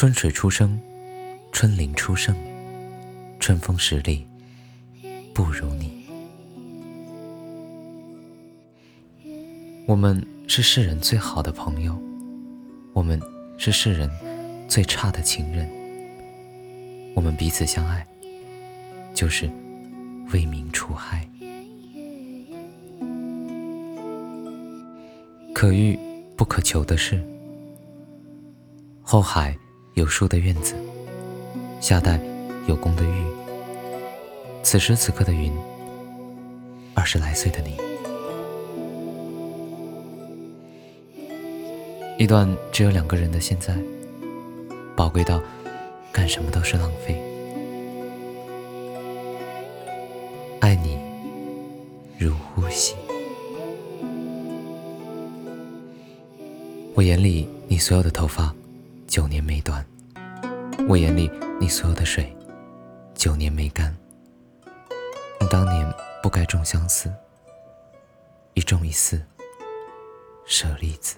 春水初生，春林初盛，春风十里不如你。我们是世人最好的朋友，我们是世人最差的情人。我们彼此相爱，就是为民除害。可遇不可求的事，后海有树的院子，夏代有宫的玉。此时此刻的云，二十来岁的你，一段只有两个人的现在，宝贵到干什么都是浪费。爱你如呼吸。我眼里你所有的头发，九年没断；我眼里你所有的水，九年没干。你当年不该种相思，一种一思，舍利子。